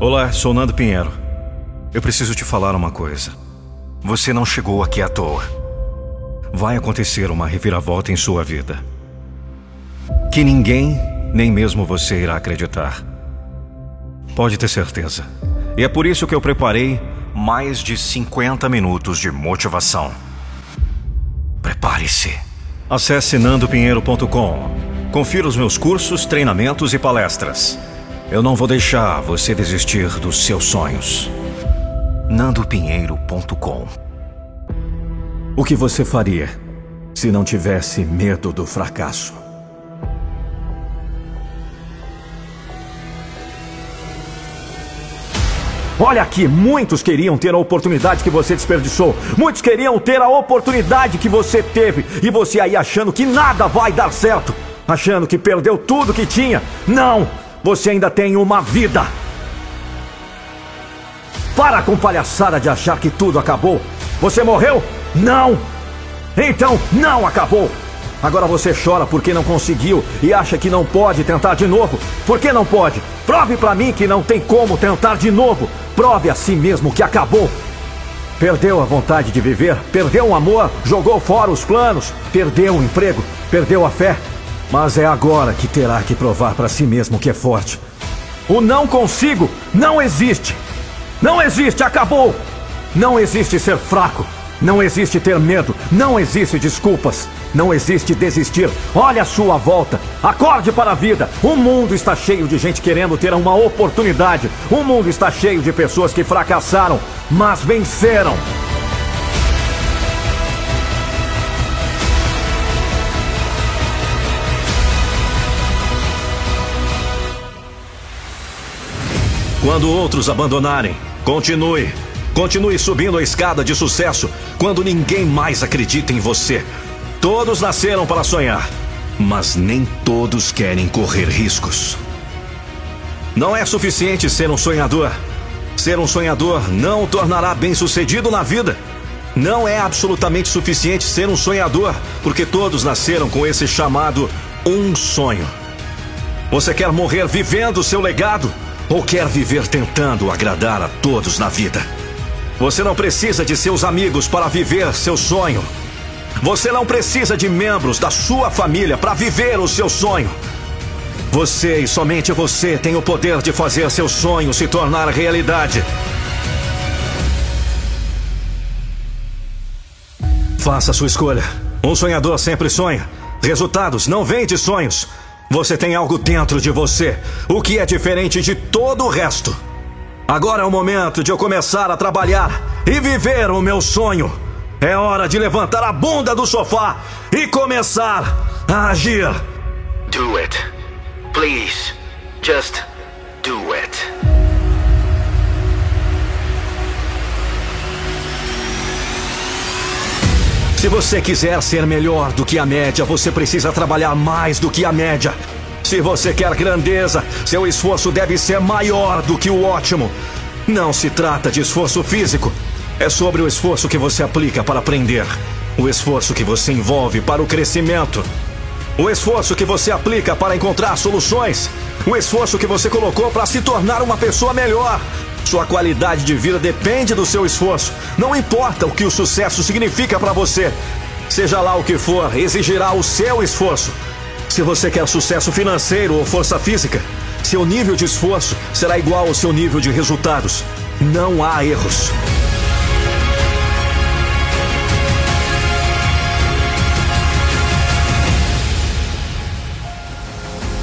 Olá, sou Nando Pinheiro. Eu preciso te falar uma coisa. Você não chegou aqui à toa. Vai acontecer uma reviravolta em sua vida. Que ninguém, nem mesmo você, irá acreditar. Pode ter certeza. E é por isso que eu preparei mais de 50 minutos de motivação. Prepare-se. Acesse nandopinheiro.com. Confira os meus cursos, treinamentos e palestras. Eu não vou deixar você desistir dos seus sonhos. nandopinheiro.com O que você faria se não tivesse medo do fracasso? Olha aqui, muitos queriam ter a oportunidade que você desperdiçou. Muitos queriam ter a oportunidade que você teve. E você aí achando que nada vai dar certo. Achando que perdeu tudo que tinha. Não! Você ainda tem uma vida. Para com palhaçada de achar que tudo acabou. Você morreu? Não! Então não acabou! Agora você chora porque não conseguiu e acha que não pode tentar de novo. Por que não pode? Prove para mim que não tem como tentar de novo. Prove a si mesmo que acabou. Perdeu a vontade de viver, perdeu o amor, jogou fora os planos, perdeu o emprego, perdeu a fé. Mas é agora que terá que provar para si mesmo que é forte. O não consigo não existe. Não existe, acabou. Não existe ser fraco. Não existe ter medo. Não existe desculpas. Não existe desistir. Olha a sua volta. Acorde para a vida. O mundo está cheio de gente querendo ter uma oportunidade. O mundo está cheio de pessoas que fracassaram, mas venceram. Quando outros abandonarem, continue. Continue subindo a escada de sucesso quando ninguém mais acredita em você. Todos nasceram para sonhar, mas nem todos querem correr riscos. Não é suficiente ser um sonhador. Ser um sonhador não o tornará bem-sucedido na vida. Não é absolutamente suficiente ser um sonhador, porque todos nasceram com esse chamado um sonho. Você quer morrer vivendo seu legado ou quer viver tentando agradar a todos na vida? Você não precisa de seus amigos para viver seu sonho. Você não precisa de membros da sua família para viver o seu sonho. Você e somente você tem o poder de fazer seu sonho se tornar realidade. Faça sua escolha. Um sonhador sempre sonha. Resultados não vêm de sonhos. Você tem algo dentro de você, o que é diferente de todo o resto. Agora é o momento de eu começar a trabalhar e viver o meu sonho. É hora de levantar a bunda do sofá e começar a agir. Do it. Please. Just do it. Se você quiser ser melhor do que a média, você precisa trabalhar mais do que a média. Se você quer grandeza, seu esforço deve ser maior do que o ótimo. Não se trata de esforço físico, é sobre o esforço que você aplica para aprender, o esforço que você envolve para o crescimento, o esforço que você aplica para encontrar soluções, o esforço que você colocou para se tornar uma pessoa melhor. Sua qualidade de vida depende do seu esforço. Não importa o que o sucesso significa para você. Seja lá o que for, exigirá o seu esforço. Se você quer sucesso financeiro ou força física, seu nível de esforço será igual ao seu nível de resultados. Não há erros.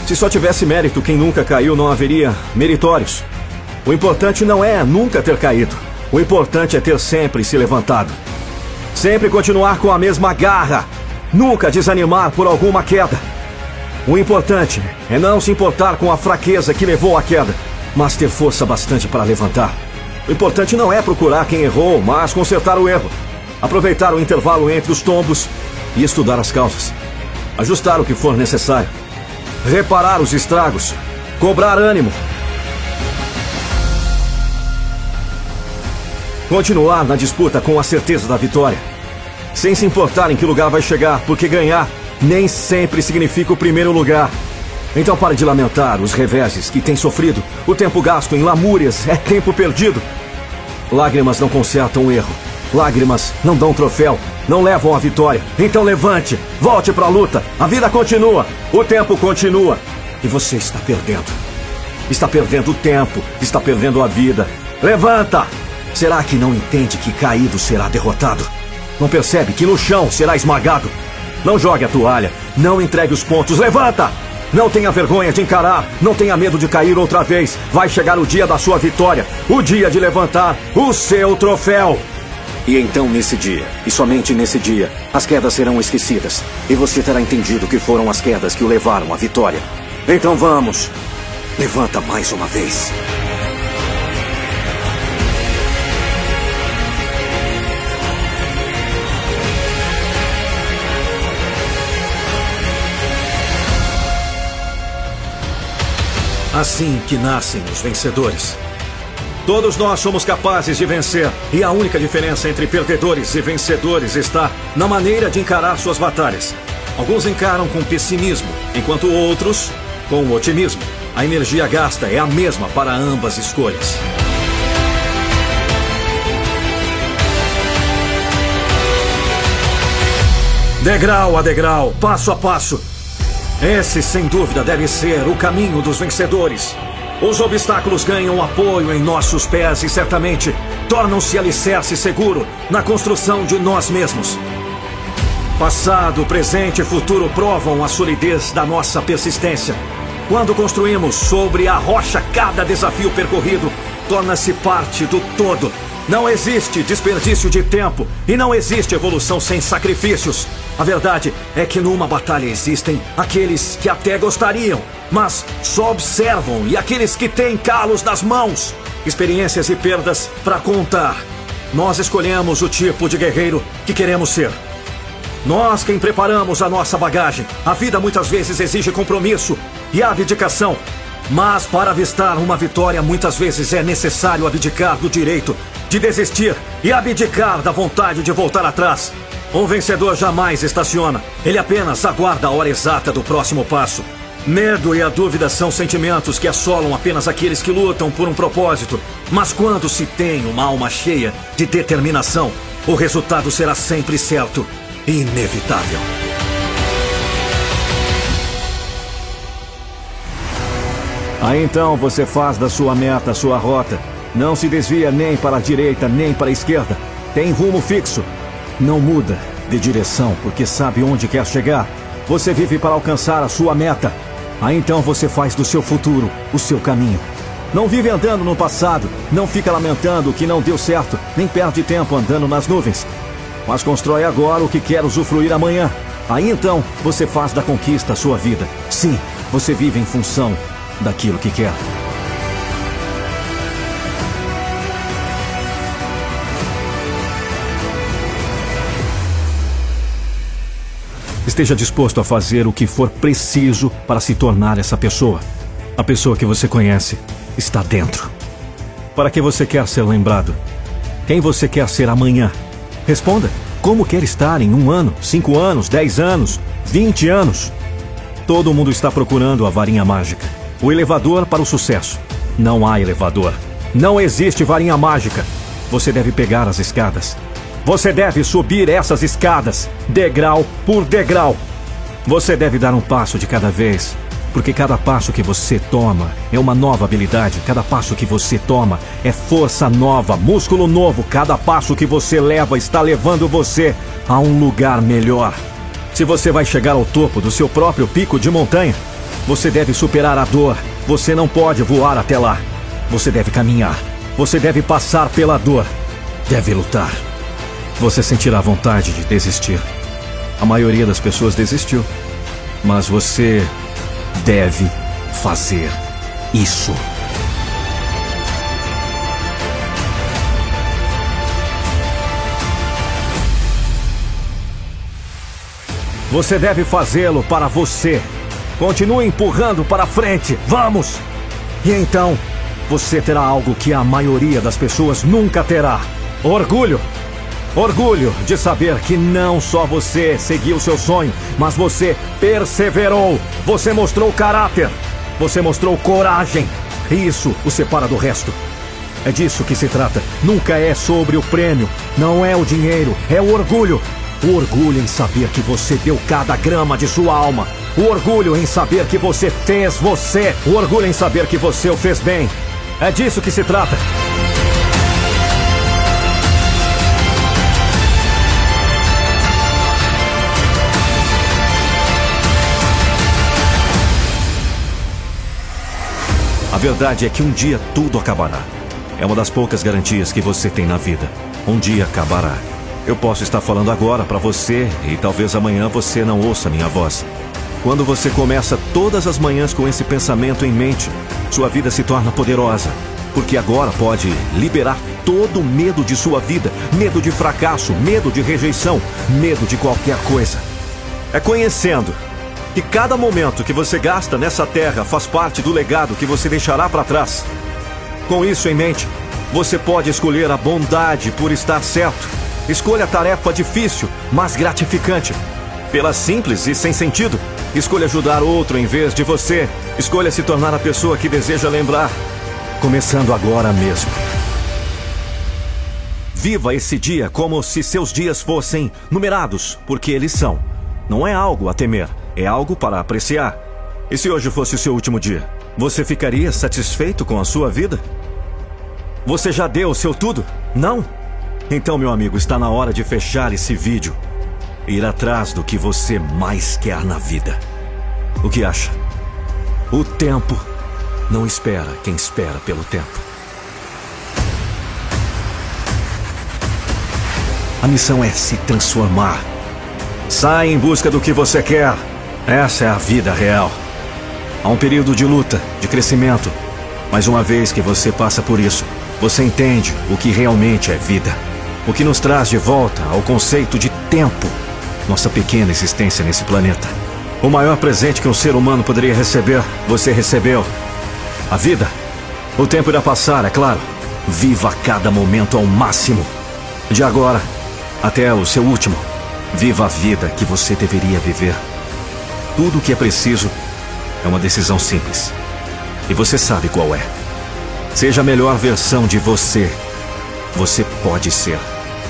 Se só tivesse mérito, quem nunca caiu não haveria meritórios. O importante não é nunca ter caído. O importante é ter sempre se levantado. Sempre continuar com a mesma garra. Nunca desanimar por alguma queda. O importante é não se importar com a fraqueza que levou à queda, mas ter força bastante para levantar. O importante não é procurar quem errou, mas consertar o erro. Aproveitar o intervalo entre os tombos e estudar as causas. Ajustar o que for necessário. Reparar os estragos. Cobrar ânimo Continuar na disputa com a certeza da vitória. Sem se importar em que lugar vai chegar, porque ganhar nem sempre significa o primeiro lugar. Então pare de lamentar os reveses que tem sofrido. O tempo gasto em lamúrias é tempo perdido. Lágrimas não consertam o erro. Lágrimas não dão troféu, não levam a vitória. Então levante, volte para a luta. A vida continua, o tempo continua. E você está perdendo. Está perdendo o tempo, está perdendo a vida. Levanta! Será que não entende que caído será derrotado? Não percebe que no chão será esmagado? Não jogue a toalha, não entregue os pontos. Levanta! Não tenha vergonha de encarar, não tenha medo de cair outra vez. Vai chegar o dia da sua vitória, o dia de levantar o seu troféu. E então, nesse dia, e somente nesse dia, as quedas serão esquecidas. E você terá entendido que foram as quedas que o levaram à vitória. Então vamos! Levanta mais uma vez. Assim que nascem os vencedores. Todos nós somos capazes de vencer, e a única diferença entre perdedores e vencedores está na maneira de encarar suas batalhas. Alguns encaram com pessimismo, enquanto outros com otimismo. A energia gasta é a mesma para ambas escolhas. Degrau a degrau, passo a passo. Esse, sem dúvida, deve ser o caminho dos vencedores. Os obstáculos ganham apoio em nossos pés e certamente tornam-se alicerce seguro na construção de nós mesmos. Passado, presente e futuro provam a solidez da nossa persistência. Quando construímos sobre a rocha cada desafio percorrido, torna-se parte do todo. Não existe desperdício de tempo e não existe evolução sem sacrifícios. A verdade é que numa batalha existem aqueles que até gostariam, mas só observam, e aqueles que têm calos nas mãos, experiências e perdas para contar. Nós escolhemos o tipo de guerreiro que queremos ser. Nós quem preparamos a nossa bagagem. A vida muitas vezes exige compromisso e abdicação. Mas para avistar uma vitória, muitas vezes é necessário abdicar do direito de desistir e abdicar da vontade de voltar atrás. Um vencedor jamais estaciona, ele apenas aguarda a hora exata do próximo passo. Medo e a dúvida são sentimentos que assolam apenas aqueles que lutam por um propósito. Mas quando se tem uma alma cheia de determinação, o resultado será sempre certo e inevitável. Aí então você faz da sua meta sua rota. Não se desvia nem para a direita nem para a esquerda. Tem rumo fixo. Não muda de direção porque sabe onde quer chegar. Você vive para alcançar a sua meta. Aí então você faz do seu futuro o seu caminho. Não vive andando no passado, não fica lamentando o que não deu certo, nem perde tempo andando nas nuvens. Mas constrói agora o que quer usufruir amanhã. Aí então você faz da conquista a sua vida. Sim, você vive em função daquilo que quer. Esteja disposto a fazer o que for preciso para se tornar essa pessoa. A pessoa que você conhece está dentro. Para que você quer ser lembrado? Quem você quer ser amanhã? Responda. Como quer estar em um ano, cinco anos, dez anos, vinte anos? Todo mundo está procurando a varinha mágica. O elevador para o sucesso. Não há elevador. Não existe varinha mágica. Você deve pegar as escadas. Você deve subir essas escadas, degrau por degrau. Você deve dar um passo de cada vez, porque cada passo que você toma é uma nova habilidade, cada passo que você toma é força nova, músculo novo, cada passo que você leva está levando você a um lugar melhor. Se você vai chegar ao topo do seu próprio pico de montanha, você deve superar a dor, você não pode voar até lá. Você deve caminhar, você deve passar pela dor, deve lutar. Você sentirá vontade de desistir. A maioria das pessoas desistiu. Mas você deve fazer isso. Você deve fazê-lo para você. Continue empurrando para frente. Vamos! E então, você terá algo que a maioria das pessoas nunca terá: orgulho. Orgulho de saber que não só você seguiu seu sonho, mas você perseverou. Você mostrou caráter. Você mostrou coragem. E isso o separa do resto. É disso que se trata. Nunca é sobre o prêmio. Não é o dinheiro. É o orgulho. O orgulho em saber que você deu cada grama de sua alma. O orgulho em saber que você fez você. O orgulho em saber que você o fez bem. É disso que se trata. Verdade é que um dia tudo acabará. É uma das poucas garantias que você tem na vida. Um dia acabará. Eu posso estar falando agora para você e talvez amanhã você não ouça minha voz. Quando você começa todas as manhãs com esse pensamento em mente, sua vida se torna poderosa. Porque agora pode liberar todo o medo de sua vida, medo de fracasso, medo de rejeição, medo de qualquer coisa. É conhecendo que cada momento que você gasta nessa terra faz parte do legado que você deixará para trás. Com isso em mente, você pode escolher a bondade por estar certo. Escolha a tarefa difícil, mas gratificante. Pela simples e sem sentido, escolha ajudar outro em vez de você. Escolha se tornar a pessoa que deseja lembrar. Começando agora mesmo. Viva esse dia como se seus dias fossem numerados, porque eles são. Não é algo a temer, é algo para apreciar. E se hoje fosse o seu último dia, você ficaria satisfeito com a sua vida? Você já deu o seu tudo? Não? Então, meu amigo, está na hora de fechar esse vídeo e ir atrás do que você mais quer na vida. O que acha? O tempo não espera quem espera pelo tempo. A missão é se transformar. Sai em busca do que você quer. Essa é a vida real. Há um período de luta, de crescimento. Mas uma vez que você passa por isso, você entende o que realmente é vida. O que nos traz de volta ao conceito de tempo. Nossa pequena existência nesse planeta. O maior presente que um ser humano poderia receber, você recebeu. A vida. O tempo irá passar, é claro. Viva cada momento ao máximo. De agora até o seu último. Viva a vida que você deveria viver. Tudo o que é preciso é uma decisão simples. E você sabe qual é. Seja a melhor versão de você. Você pode ser.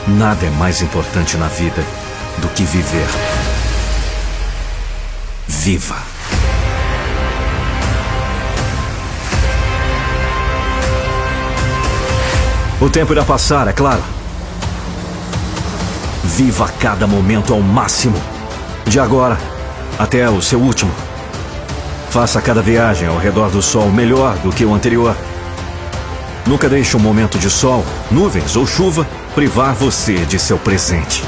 Nada é mais importante na vida do que viver. Viva! O tempo irá passar, é claro. Viva cada momento ao máximo. De agora até o seu último. Faça cada viagem ao redor do sol melhor do que o anterior. Nunca deixe um momento de sol, nuvens ou chuva privar você de seu presente.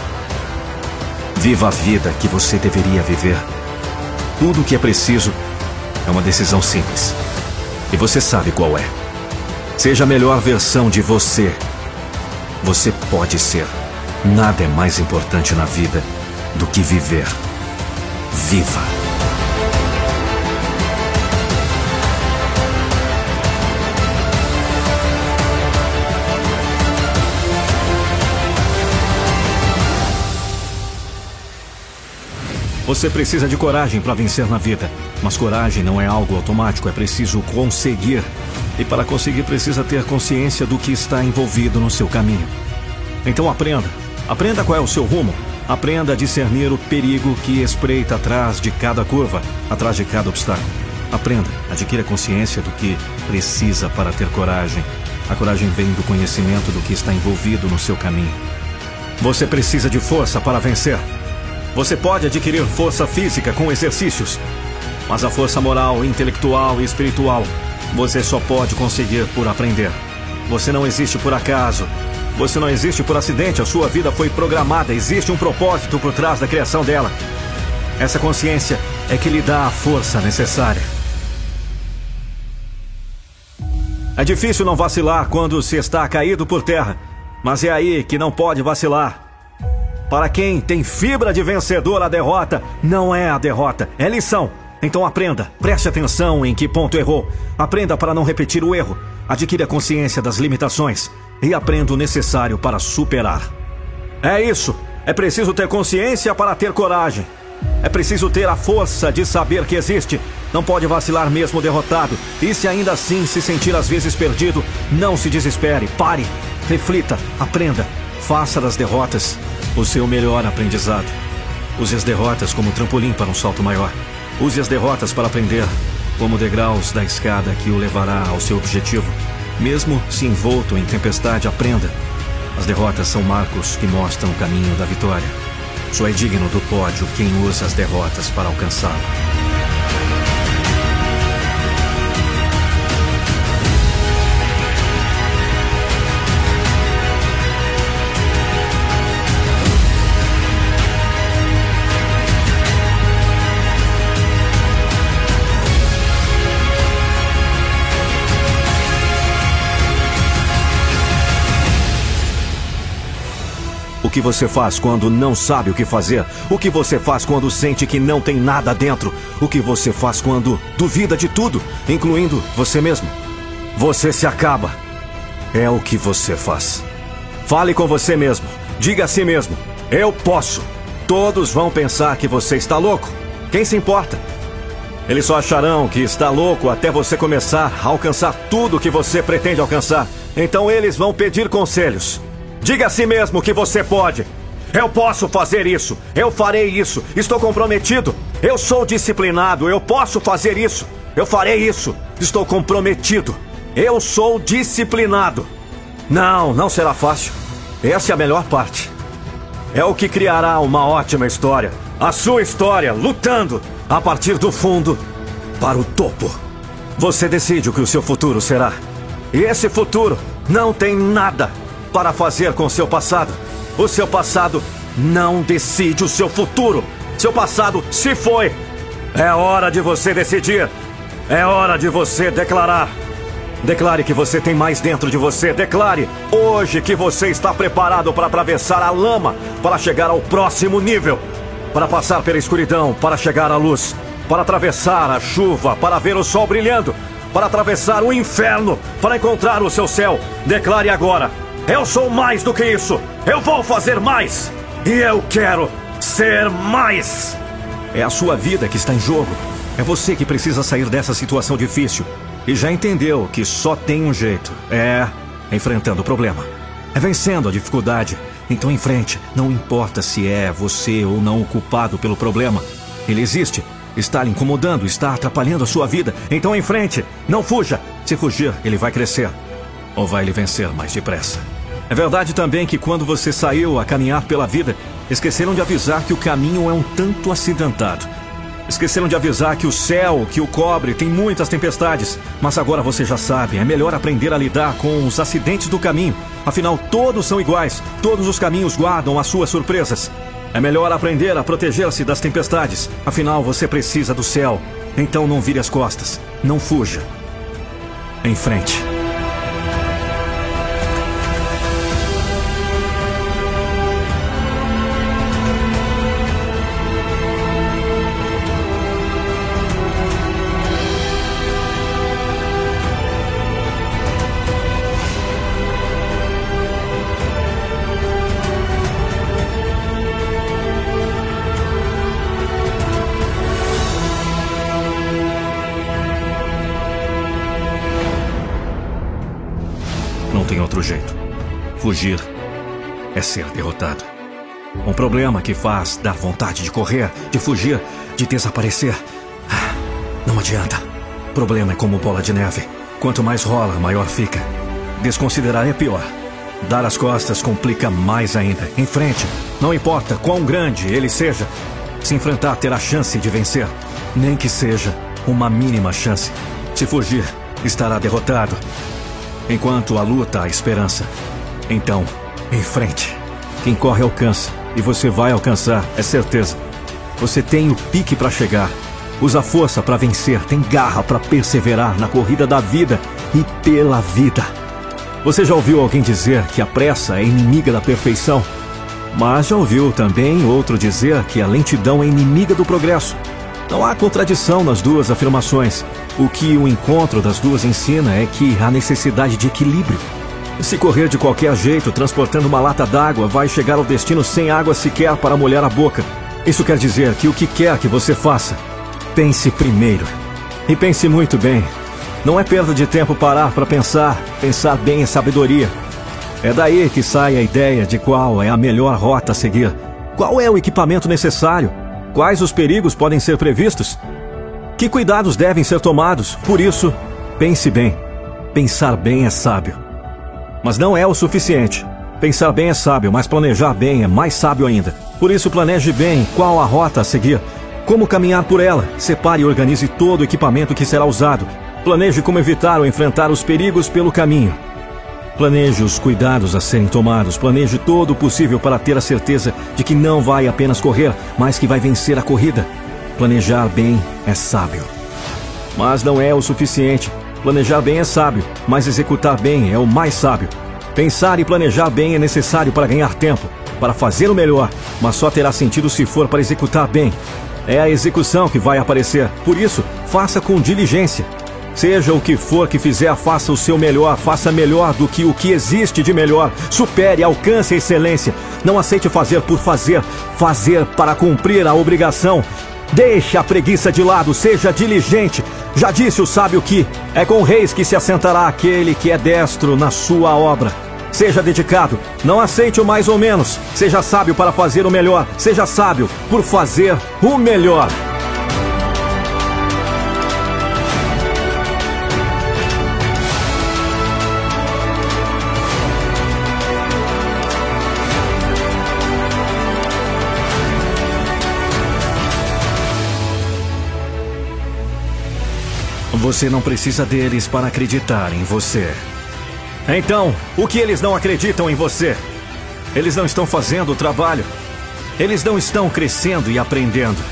Viva a vida que você deveria viver. Tudo o que é preciso é uma decisão simples. E você sabe qual é. Seja a melhor versão de você. Você pode ser. Nada é mais importante na vida do que viver. Viva! Você precisa de coragem para vencer na vida. Mas coragem não é algo automático, é preciso conseguir. E para conseguir, precisa ter consciência do que está envolvido no seu caminho. Então aprenda. Aprenda qual é o seu rumo. Aprenda a discernir o perigo que espreita atrás de cada curva, atrás de cada obstáculo. Aprenda, adquira consciência do que precisa para ter coragem. A coragem vem do conhecimento do que está envolvido no seu caminho. Você precisa de força para vencer. Você pode adquirir força física com exercícios, mas a força moral, intelectual e espiritual você só pode conseguir por aprender. Você não existe por acaso. Você não existe por acidente. A sua vida foi programada. Existe um propósito por trás da criação dela. Essa consciência é que lhe dá a força necessária. É difícil não vacilar quando se está caído por terra, mas é aí que não pode vacilar. Para quem tem fibra de vencedor, a derrota não é a derrota, é lição. Então aprenda, preste atenção em que ponto errou. Aprenda para não repetir o erro. Adquira consciência das limitações e aprenda o necessário para superar. É isso. É preciso ter consciência para ter coragem. É preciso ter a força de saber que existe. Não pode vacilar mesmo derrotado. E se ainda assim se sentir às vezes perdido, não se desespere. Pare, reflita, aprenda. Faça das derrotas o seu melhor aprendizado. Use as derrotas como trampolim para um salto maior. Use as derrotas para aprender, como degraus da escada que o levará ao seu objetivo. Mesmo se envolto em tempestade, aprenda. As derrotas são marcos que mostram o caminho da vitória. Só é digno do pódio quem usa as derrotas para alcançá-lo. Que você faz quando não sabe o que fazer? O que você faz quando sente que não tem nada dentro? O que você faz quando duvida de tudo, incluindo você mesmo? Você se acaba. É o que você faz. Fale com você mesmo. Diga a si mesmo: Eu posso. Todos vão pensar que você está louco. Quem se importa? Eles só acharão que está louco até você começar a alcançar tudo que você pretende alcançar. Então eles vão pedir conselhos. Diga a si mesmo que você pode. Eu posso fazer isso. Eu farei isso. Estou comprometido. Eu sou disciplinado. Eu posso fazer isso. Eu farei isso. Estou comprometido. Eu sou disciplinado. Não, não será fácil. Essa é a melhor parte. É o que criará uma ótima história. A sua história lutando a partir do fundo para o topo. Você decide o que o seu futuro será. E esse futuro não tem nada para fazer com seu passado. O seu passado não decide o seu futuro. Seu passado se foi. É hora de você decidir. É hora de você declarar. Declare que você tem mais dentro de você. Declare hoje que você está preparado para atravessar a lama, para chegar ao próximo nível, para passar pela escuridão, para chegar à luz, para atravessar a chuva, para ver o sol brilhando, para atravessar o inferno, para encontrar o seu céu. Declare agora: eu sou mais do que isso. Eu vou fazer mais. E eu quero ser mais. É a sua vida que está em jogo. É você que precisa sair dessa situação difícil. E já entendeu que só tem um jeito: é enfrentando o problema. É vencendo a dificuldade. Então, em frente, não importa se é você ou não o culpado pelo problema. Ele existe, está lhe incomodando, está atrapalhando a sua vida. Então, em frente, não fuja. Se fugir, ele vai crescer ou vai lhe vencer mais depressa. É verdade também que quando você saiu a caminhar pela vida, esqueceram de avisar que o caminho é um tanto acidentado. Esqueceram de avisar que o céu que o cobre tem muitas tempestades. Mas agora você já sabe, é melhor aprender a lidar com os acidentes do caminho. Afinal, todos são iguais, todos os caminhos guardam as suas surpresas. É melhor aprender a proteger-se das tempestades. Afinal, você precisa do céu. Então não vire as costas, não fuja. Em frente. Fugir é ser derrotado. Um problema que faz dar vontade de correr, de fugir, de desaparecer. Ah, não adianta. Problema é como bola de neve. Quanto mais rola, maior fica. Desconsiderar é pior. Dar as costas complica mais ainda. Em frente, não importa quão grande ele seja, se enfrentar terá chance de vencer, nem que seja uma mínima chance. Se fugir, estará derrotado. Enquanto a luta há esperança. Então, em frente. Quem corre alcança. E você vai alcançar, é certeza. Você tem o pique para chegar. Usa força para vencer, tem garra para perseverar na corrida da vida e pela vida. Você já ouviu alguém dizer que a pressa é inimiga da perfeição? Mas já ouviu também outro dizer que a lentidão é inimiga do progresso. Não há contradição nas duas afirmações. O que o encontro das duas ensina é que há necessidade de equilíbrio. Se correr de qualquer jeito, transportando uma lata d'água, vai chegar ao destino sem água sequer para molhar a boca. Isso quer dizer que o que quer que você faça, pense primeiro. E pense muito bem. Não é perda de tempo parar para pensar. Pensar bem é sabedoria. É daí que sai a ideia de qual é a melhor rota a seguir. Qual é o equipamento necessário? Quais os perigos podem ser previstos? Que cuidados devem ser tomados? Por isso, pense bem. Pensar bem é sábio. Mas não é o suficiente. Pensar bem é sábio, mas planejar bem é mais sábio ainda. Por isso, planeje bem qual a rota a seguir, como caminhar por ela, separe e organize todo o equipamento que será usado. Planeje como evitar ou enfrentar os perigos pelo caminho. Planeje os cuidados a serem tomados. Planeje todo o possível para ter a certeza de que não vai apenas correr, mas que vai vencer a corrida. Planejar bem é sábio. Mas não é o suficiente. Planejar bem é sábio, mas executar bem é o mais sábio. Pensar e planejar bem é necessário para ganhar tempo, para fazer o melhor, mas só terá sentido se for para executar bem. É a execução que vai aparecer. Por isso, faça com diligência. Seja o que for que fizer, faça o seu melhor, faça melhor do que o que existe de melhor. Supere, alcance a excelência. Não aceite fazer por fazer, fazer para cumprir a obrigação. Deixe a preguiça de lado, seja diligente. Já disse o sábio que é com reis que se assentará aquele que é destro na sua obra. Seja dedicado, não aceite o mais ou menos. Seja sábio para fazer o melhor, seja sábio por fazer o melhor. Você não precisa deles para acreditar em você. Então, o que eles não acreditam em você? Eles não estão fazendo o trabalho. Eles não estão crescendo e aprendendo.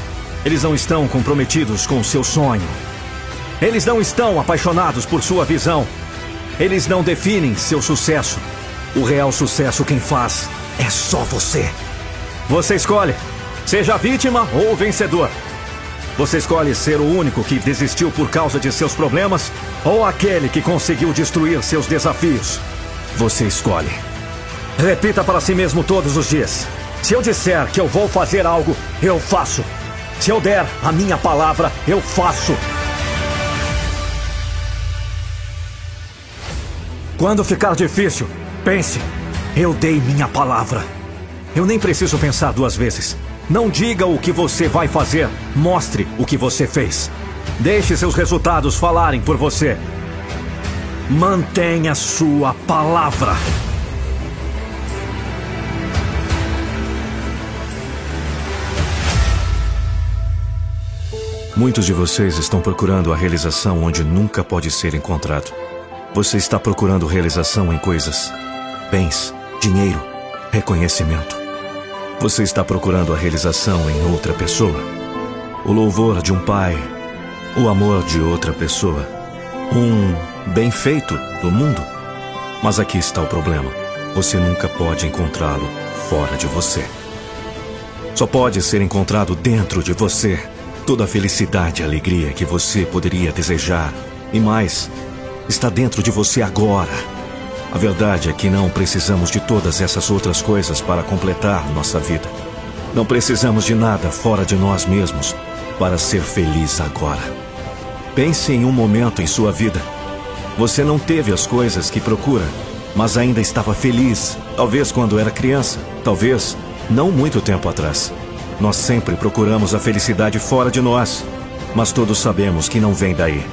Eles não estão comprometidos com o seu sonho. Eles não estão apaixonados por sua visão. Eles não definem seu sucesso. O real sucesso quem faz é só você. Você escolhe, seja vítima ou vencedor. Você escolhe ser o único que desistiu por causa de seus problemas ou aquele que conseguiu destruir seus desafios? Você escolhe. Repita para si mesmo todos os dias: se eu disser que eu vou fazer algo, eu faço. Se eu der a minha palavra, eu faço. Quando ficar difícil, pense: eu dei minha palavra. Eu nem preciso pensar duas vezes. Não diga o que você vai fazer, mostre o que você fez. Deixe seus resultados falarem por você. Mantenha sua palavra. Muitos de vocês estão procurando a realização onde nunca pode ser encontrado. Você está procurando realização em coisas, bens, dinheiro, reconhecimento. Você está procurando a realização em outra pessoa, o louvor de um pai, o amor de outra pessoa, um bem feito do mundo. Mas aqui está o problema: você nunca pode encontrá-lo fora de você. Só pode ser encontrado dentro de você toda a felicidade e alegria que você poderia desejar. E mais, está dentro de você agora. A verdade é que não precisamos de todas essas outras coisas para completar nossa vida. Não precisamos de nada fora de nós mesmos para ser feliz agora. Pense em um momento em sua vida. Você não teve as coisas que procura, mas ainda estava feliz, talvez quando era criança, talvez não muito tempo atrás. Nós sempre procuramos a felicidade fora de nós, mas todos sabemos que não vem daí.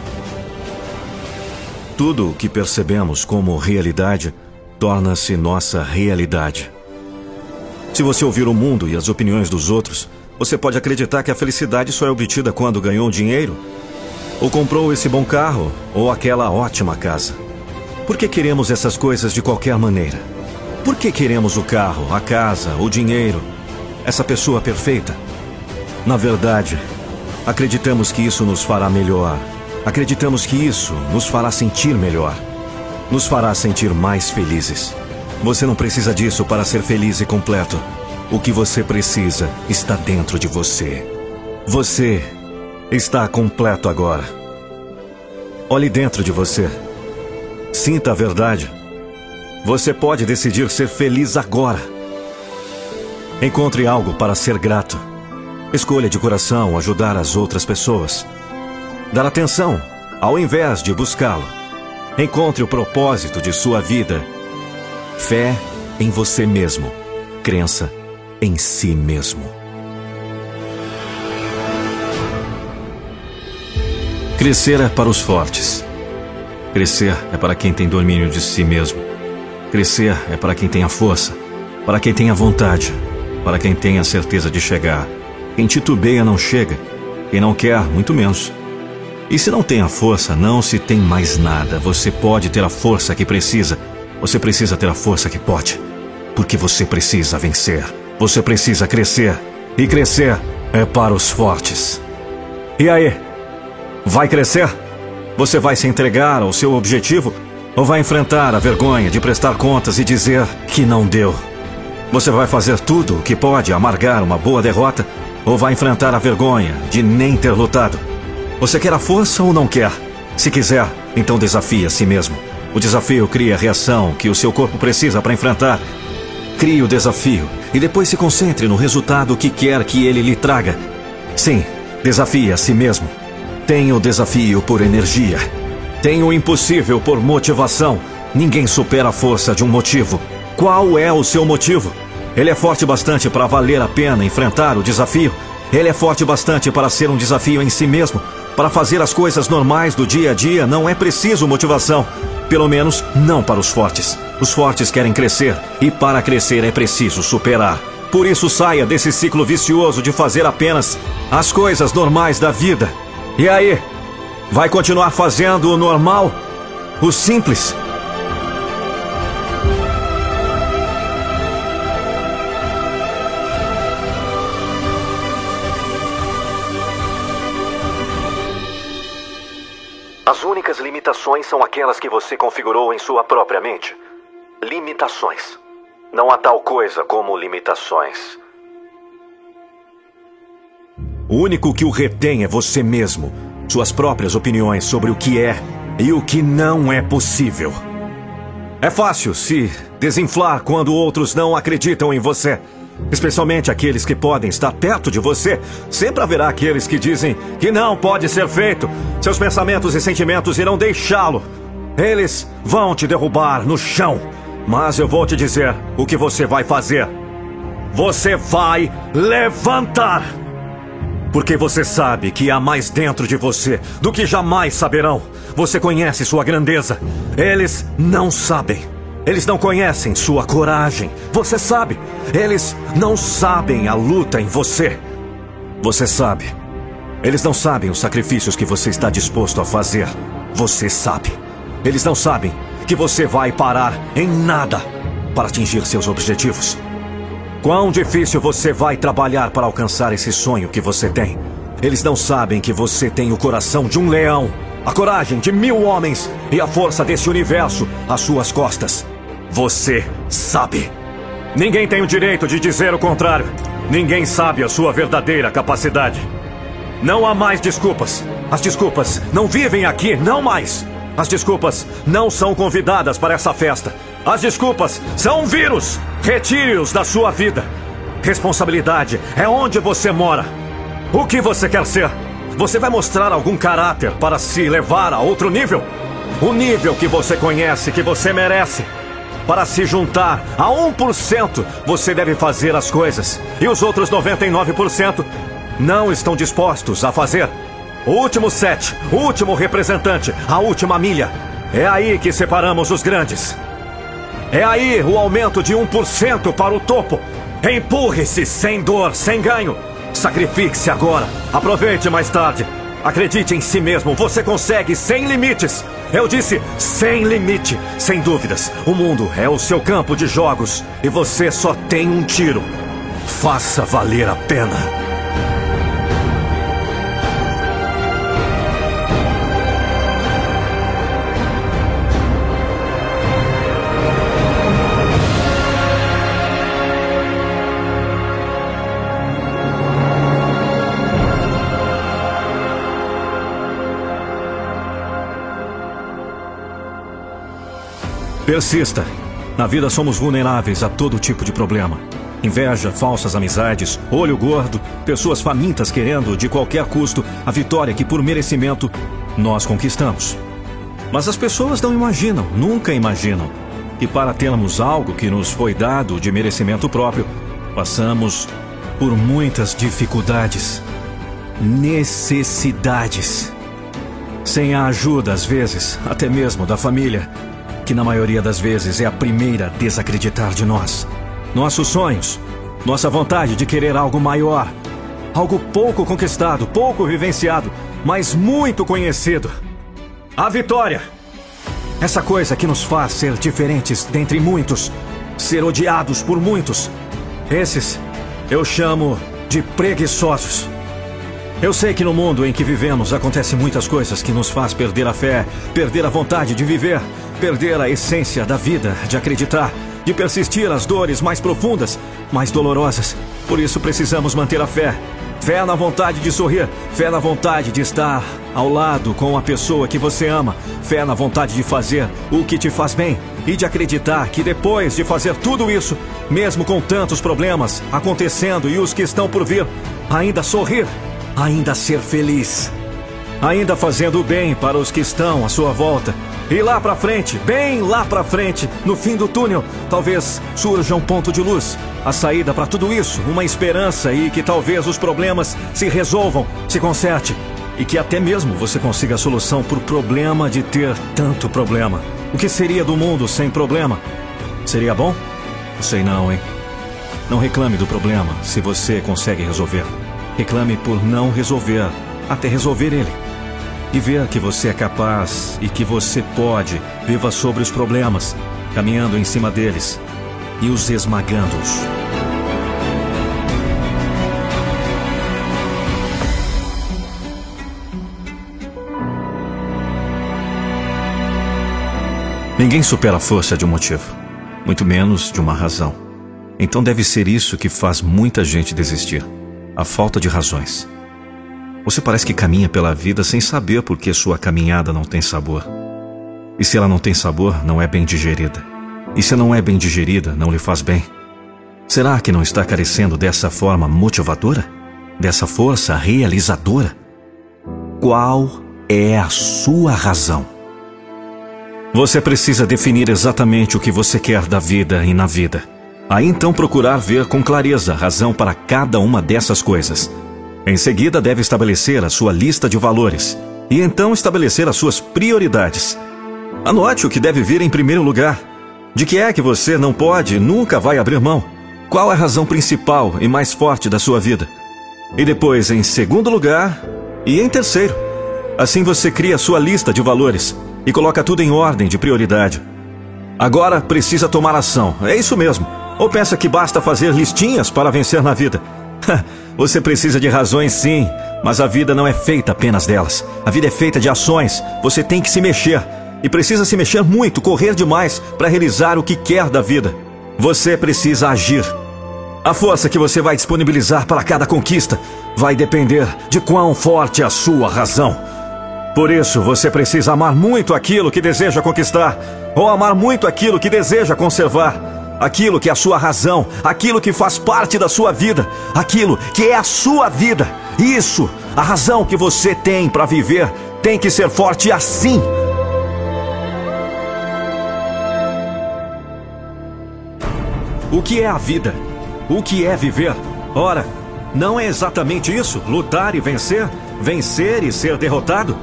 Tudo o que percebemos como realidade torna-se nossa realidade. Se você ouvir o mundo e as opiniões dos outros, você pode acreditar que a felicidade só é obtida quando ganhou dinheiro, ou comprou esse bom carro, ou aquela ótima casa. Por que queremos essas coisas de qualquer maneira? Por que queremos o carro, a casa, o dinheiro, essa pessoa perfeita? Na verdade, acreditamos que isso nos fará melhor, Acreditamos que isso nos fará sentir melhor, nos fará sentir mais felizes. Você não precisa disso para ser feliz e completo. O que você precisa está dentro de você. Você está completo agora. Olhe dentro de você. Sinta a verdade. Você pode decidir ser feliz agora. Encontre algo para ser grato. Escolha de coração ajudar as outras pessoas. Dar atenção, ao invés de buscá-lo. Encontre o propósito de sua vida. Fé em você mesmo. Crença em si mesmo. Crescer é para os fortes. Crescer é para quem tem domínio de si mesmo. Crescer é para quem tem a força, para quem tem a vontade, para quem tem a certeza de chegar. Quem titubeia não chega, quem não quer, muito menos. E se não tem a força, não se tem mais nada. Você pode ter a força que precisa. Você precisa ter a força que pode. Porque você precisa vencer. Você precisa crescer. E crescer é para os fortes. E aí? Vai crescer? Você vai se entregar ao seu objetivo? Ou vai enfrentar a vergonha de prestar contas e dizer que não deu? Você vai fazer tudo o que pode amargar uma boa derrota? Ou vai enfrentar a vergonha de nem ter lutado? Você quer a força ou não quer? Se quiser, então desafie a si mesmo. O desafio cria a reação que o seu corpo precisa para enfrentar. Crie o desafio e depois se concentre no resultado que quer que ele lhe traga. Sim, desafie a si mesmo. Tenha o desafio por energia. Tenha o impossível por motivação. Ninguém supera a força de um motivo. Qual é o seu motivo? Ele é forte bastante para valer a pena enfrentar o desafio. Ele é forte bastante para ser um desafio em si mesmo. Para fazer as coisas normais do dia a dia não é preciso motivação. Pelo menos não para os fortes. Os fortes querem crescer e para crescer é preciso superar. Por isso saia desse ciclo vicioso de fazer apenas as coisas normais da vida. E aí? Vai continuar fazendo o normal? O simples? As únicas limitações são aquelas que você configurou em sua própria mente. Limitações. Não há tal coisa como limitações. O único que o retém é você mesmo. Suas próprias opiniões sobre o que é e o que não é possível. É fácil se desinflar quando outros não acreditam em você. Especialmente aqueles que podem estar perto de você. Sempre haverá aqueles que dizem que não pode ser feito. Seus pensamentos e sentimentos irão deixá-lo. Eles vão te derrubar no chão. Mas eu vou te dizer o que você vai fazer. Você vai levantar. Porque você sabe que há mais dentro de você do que jamais saberão. Você conhece sua grandeza. Eles não sabem. Eles não conhecem sua coragem. Você sabe. Eles não sabem a luta em você. Você sabe. Eles não sabem os sacrifícios que você está disposto a fazer. Você sabe. Eles não sabem que você vai parar em nada para atingir seus objetivos. Quão difícil você vai trabalhar para alcançar esse sonho que você tem. Eles não sabem que você tem o coração de um leão, a coragem de mil homens e a força desse universo às suas costas. Você sabe. Ninguém tem o direito de dizer o contrário. Ninguém sabe a sua verdadeira capacidade. Não há mais desculpas. As desculpas não vivem aqui, não mais. As desculpas não são convidadas para essa festa. As desculpas são um vírus. Retire-os da sua vida. Responsabilidade é onde você mora. O que você quer ser? Você vai mostrar algum caráter para se levar a outro nível? O nível que você conhece, que você merece. Para se juntar a 1%, você deve fazer as coisas. E os outros 99% não estão dispostos a fazer. O último set, o último representante, a última milha. É aí que separamos os grandes. É aí o aumento de 1% para o topo. Empurre-se sem dor, sem ganho. Sacrifique-se agora. Aproveite mais tarde. Acredite em si mesmo. Você consegue sem limites. Eu disse sem limite, sem dúvidas. O mundo é o seu campo de jogos e você só tem um tiro. Faça valer a pena. Persista. Na vida somos vulneráveis a todo tipo de problema. Inveja, falsas amizades, olho gordo, pessoas famintas querendo, de qualquer custo, a vitória que, por merecimento, nós conquistamos. Mas as pessoas não imaginam, nunca imaginam, que para termos algo que nos foi dado de merecimento próprio, passamos por muitas dificuldades, necessidades. Sem a ajuda, às vezes, até mesmo da família, que na maioria das vezes é a primeira a desacreditar de nós. Nossos sonhos, nossa vontade de querer algo maior, algo pouco conquistado, pouco vivenciado, mas muito conhecido. A vitória! Essa coisa que nos faz ser diferentes dentre muitos, ser odiados por muitos. Esses eu chamo de preguiçosos. Eu sei que no mundo em que vivemos acontecem muitas coisas que nos faz perder a fé, perder a vontade de viver, perder a essência da vida, de acreditar, de persistir as dores mais profundas, mais dolorosas. Por isso precisamos manter a fé. Fé na vontade de sorrir, fé na vontade de estar ao lado com a pessoa que você ama, fé na vontade de fazer o que te faz bem e de acreditar que depois de fazer tudo isso, mesmo com tantos problemas acontecendo e os que estão por vir, ainda sorrir ainda ser feliz. Ainda fazendo o bem para os que estão à sua volta. E lá para frente, bem lá para frente, no fim do túnel, talvez surja um ponto de luz, a saída para tudo isso, uma esperança e que talvez os problemas se resolvam, se conserte e que até mesmo você consiga a solução para o problema de ter tanto problema. O que seria do mundo sem problema? Seria bom? Sei não, hein? Não reclame do problema se você consegue resolver. Reclame por não resolver, até resolver ele. E ver que você é capaz e que você pode, viva sobre os problemas, caminhando em cima deles e os esmagando-os. Ninguém supera a força de um motivo, muito menos de uma razão. Então deve ser isso que faz muita gente desistir a falta de razões. Você parece que caminha pela vida sem saber por que sua caminhada não tem sabor. E se ela não tem sabor, não é bem digerida. E se não é bem digerida, não lhe faz bem. Será que não está carecendo dessa forma motivadora? Dessa força realizadora? Qual é a sua razão? Você precisa definir exatamente o que você quer da vida e na vida. Aí então procurar ver com clareza a razão para cada uma dessas coisas. Em seguida, deve estabelecer a sua lista de valores e então estabelecer as suas prioridades. Anote o que deve vir em primeiro lugar. De que é que você não pode e nunca vai abrir mão? Qual a razão principal e mais forte da sua vida? E depois, em segundo lugar e em terceiro. Assim você cria a sua lista de valores e coloca tudo em ordem de prioridade. Agora precisa tomar ação. É isso mesmo. Ou pensa que basta fazer listinhas para vencer na vida? Você precisa de razões, sim, mas a vida não é feita apenas delas. A vida é feita de ações. Você tem que se mexer. E precisa se mexer muito, correr demais para realizar o que quer da vida. Você precisa agir. A força que você vai disponibilizar para cada conquista vai depender de quão forte é a sua razão. Por isso, você precisa amar muito aquilo que deseja conquistar, ou amar muito aquilo que deseja conservar aquilo que é a sua razão, aquilo que faz parte da sua vida, aquilo que é a sua vida. Isso, a razão que você tem para viver, tem que ser forte assim. O que é a vida? O que é viver? Ora, não é exatamente isso? Lutar e vencer? Vencer e ser derrotado?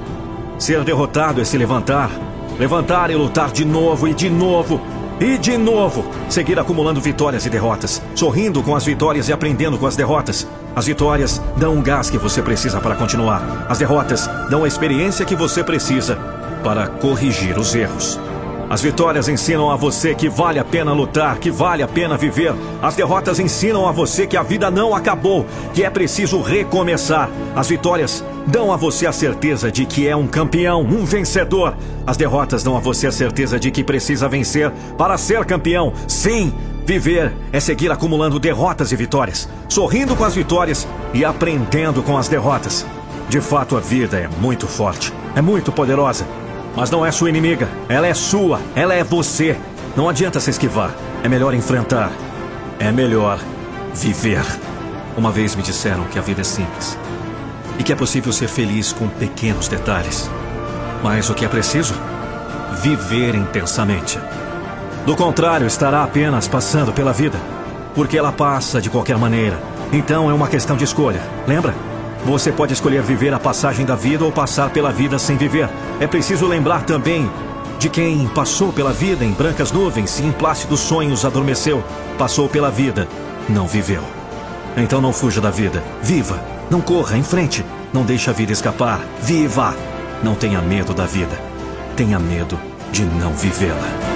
Ser derrotado é se levantar. Levantar e lutar de novo e de novo e de novo, seguir acumulando vitórias e derrotas, sorrindo com as vitórias e aprendendo com as derrotas. As vitórias dão o gás que você precisa para continuar. As derrotas dão a experiência que você precisa para corrigir os erros. As vitórias ensinam a você que vale a pena lutar, que vale a pena viver. As derrotas ensinam a você que a vida não acabou, que é preciso recomeçar. As vitórias dão a você a certeza de que é um campeão, um vencedor. As derrotas dão a você a certeza de que precisa vencer para ser campeão. Sim, viver é seguir acumulando derrotas e vitórias, sorrindo com as vitórias e aprendendo com as derrotas. De fato, a vida é muito forte, é muito poderosa mas não é sua inimiga. Ela é sua, ela é você. Não adianta se esquivar. É melhor enfrentar. É melhor viver. Uma vez me disseram que a vida é simples e que é possível ser feliz com pequenos detalhes. Mas o que é preciso? Viver intensamente. Do contrário, estará apenas passando pela vida, porque ela passa de qualquer maneira. Então é uma questão de escolha, lembra? Você pode escolher viver a passagem da vida ou passar pela vida sem viver. É preciso lembrar também de quem passou pela vida em brancas nuvens e em plácidos sonhos adormeceu, passou pela vida, não viveu. Então não fuja da vida, viva, não corra em frente, não deixe a vida escapar, viva! Não tenha medo da vida, tenha medo de não vivê-la.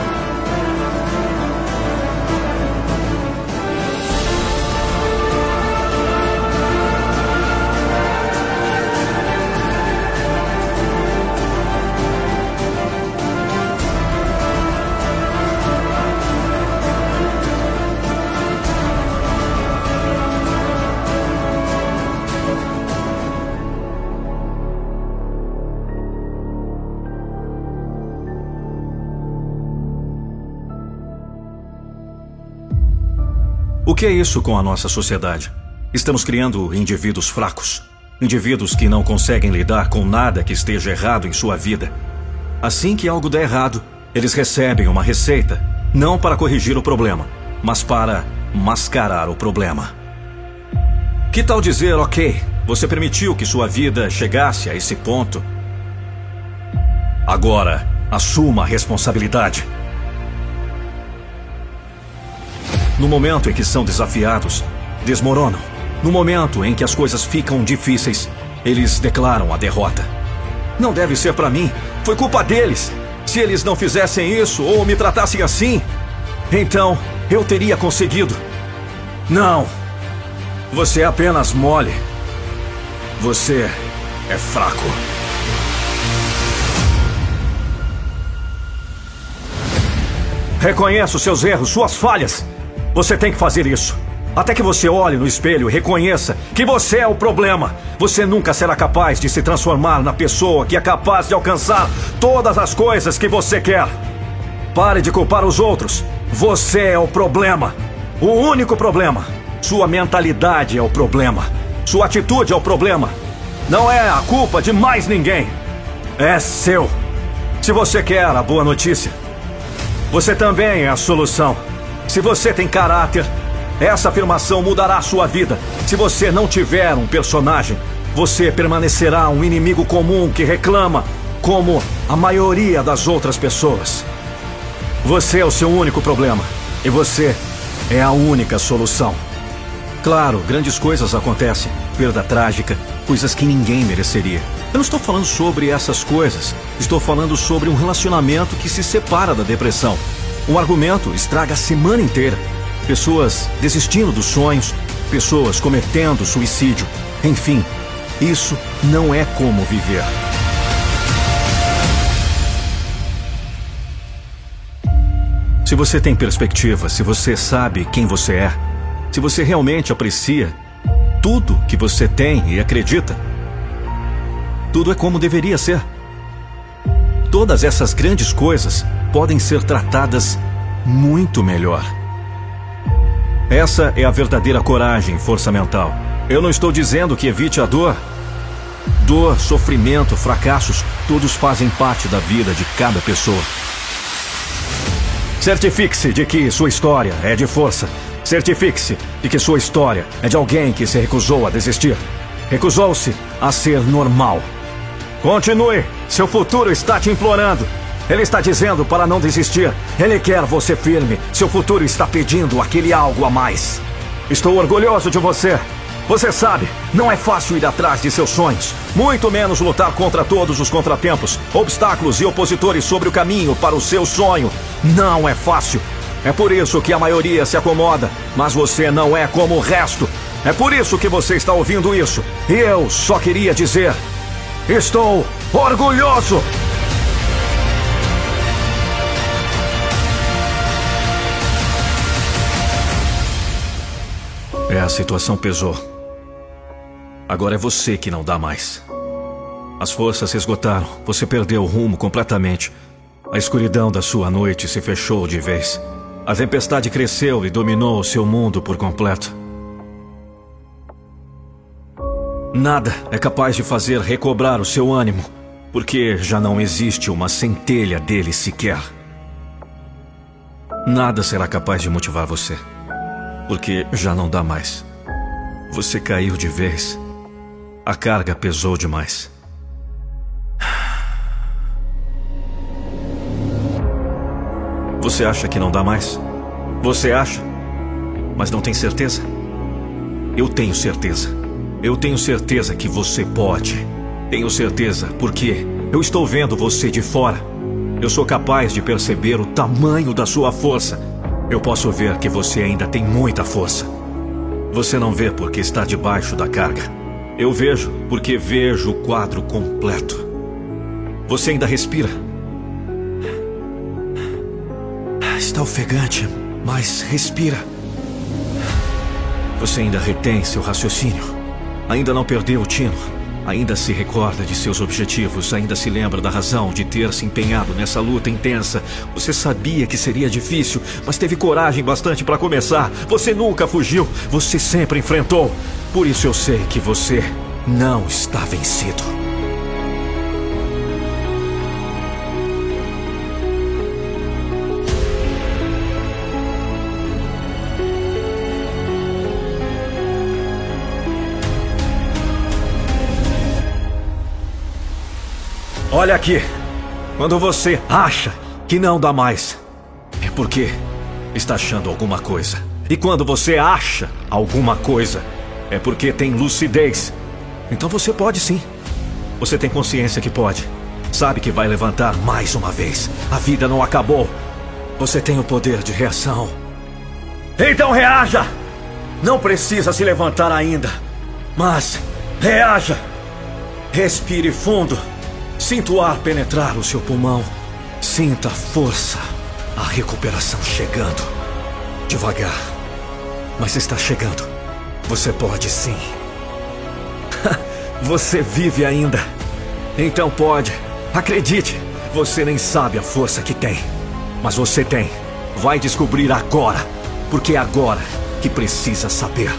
Que é isso com a nossa sociedade? Estamos criando indivíduos fracos. Indivíduos que não conseguem lidar com nada que esteja errado em sua vida. Assim que algo der errado, eles recebem uma receita, não para corrigir o problema, mas para mascarar o problema. Que tal dizer, ok, você permitiu que sua vida chegasse a esse ponto? Agora, assuma a responsabilidade. No momento em que são desafiados, desmoronam. No momento em que as coisas ficam difíceis, eles declaram a derrota. Não deve ser para mim, foi culpa deles. Se eles não fizessem isso ou me tratassem assim, então eu teria conseguido. Não. Você é apenas mole. Você é fraco. Reconheça os seus erros, suas falhas. Você tem que fazer isso. Até que você olhe no espelho e reconheça que você é o problema. Você nunca será capaz de se transformar na pessoa que é capaz de alcançar todas as coisas que você quer. Pare de culpar os outros. Você é o problema. O único problema. Sua mentalidade é o problema. Sua atitude é o problema. Não é a culpa de mais ninguém. É seu. Se você quer a boa notícia, você também é a solução. Se você tem caráter, essa afirmação mudará a sua vida. Se você não tiver um personagem, você permanecerá um inimigo comum que reclama, como a maioria das outras pessoas. Você é o seu único problema e você é a única solução. Claro, grandes coisas acontecem, perda trágica, coisas que ninguém mereceria. Eu não estou falando sobre essas coisas, estou falando sobre um relacionamento que se separa da depressão. Um argumento estraga a semana inteira. Pessoas desistindo dos sonhos, pessoas cometendo suicídio. Enfim, isso não é como viver. Se você tem perspectiva, se você sabe quem você é, se você realmente aprecia tudo que você tem e acredita, tudo é como deveria ser. Todas essas grandes coisas podem ser tratadas muito melhor. Essa é a verdadeira coragem força mental. Eu não estou dizendo que evite a dor. Dor, sofrimento, fracassos, todos fazem parte da vida de cada pessoa. Certifique-se de que sua história é de força. Certifique-se de que sua história é de alguém que se recusou a desistir. Recusou-se a ser normal. Continue, seu futuro está te implorando. Ele está dizendo para não desistir. Ele quer você firme. Seu futuro está pedindo aquele algo a mais. Estou orgulhoso de você. Você sabe, não é fácil ir atrás de seus sonhos, muito menos lutar contra todos os contratempos, obstáculos e opositores sobre o caminho para o seu sonho. Não é fácil. É por isso que a maioria se acomoda, mas você não é como o resto. É por isso que você está ouvindo isso. E eu só queria dizer: estou orgulhoso! É, a situação pesou. Agora é você que não dá mais. As forças se esgotaram, você perdeu o rumo completamente. A escuridão da sua noite se fechou de vez. A tempestade cresceu e dominou o seu mundo por completo. Nada é capaz de fazer recobrar o seu ânimo, porque já não existe uma centelha dele sequer. Nada será capaz de motivar você, porque já não dá mais. Você caiu de vez. A carga pesou demais. Você acha que não dá mais? Você acha? Mas não tem certeza? Eu tenho certeza. Eu tenho certeza que você pode. Tenho certeza porque eu estou vendo você de fora. Eu sou capaz de perceber o tamanho da sua força. Eu posso ver que você ainda tem muita força. Você não vê porque está debaixo da carga. Eu vejo porque vejo o quadro completo. Você ainda respira. Está ofegante, mas respira. Você ainda retém seu raciocínio. Ainda não perdeu o tino. Ainda se recorda de seus objetivos, ainda se lembra da razão de ter se empenhado nessa luta intensa. Você sabia que seria difícil, mas teve coragem bastante para começar. Você nunca fugiu, você sempre enfrentou. Por isso eu sei que você não está vencido. Olha aqui. Quando você acha que não dá mais, é porque está achando alguma coisa. E quando você acha alguma coisa, é porque tem lucidez. Então você pode sim. Você tem consciência que pode. Sabe que vai levantar mais uma vez. A vida não acabou. Você tem o poder de reação. Então reaja! Não precisa se levantar ainda. Mas reaja! Respire fundo. Sinta o ar penetrar o seu pulmão. Sinta a força, a recuperação chegando. Devagar. Mas está chegando. Você pode sim. você vive ainda. Então pode. Acredite. Você nem sabe a força que tem. Mas você tem. Vai descobrir agora. Porque é agora que precisa saber.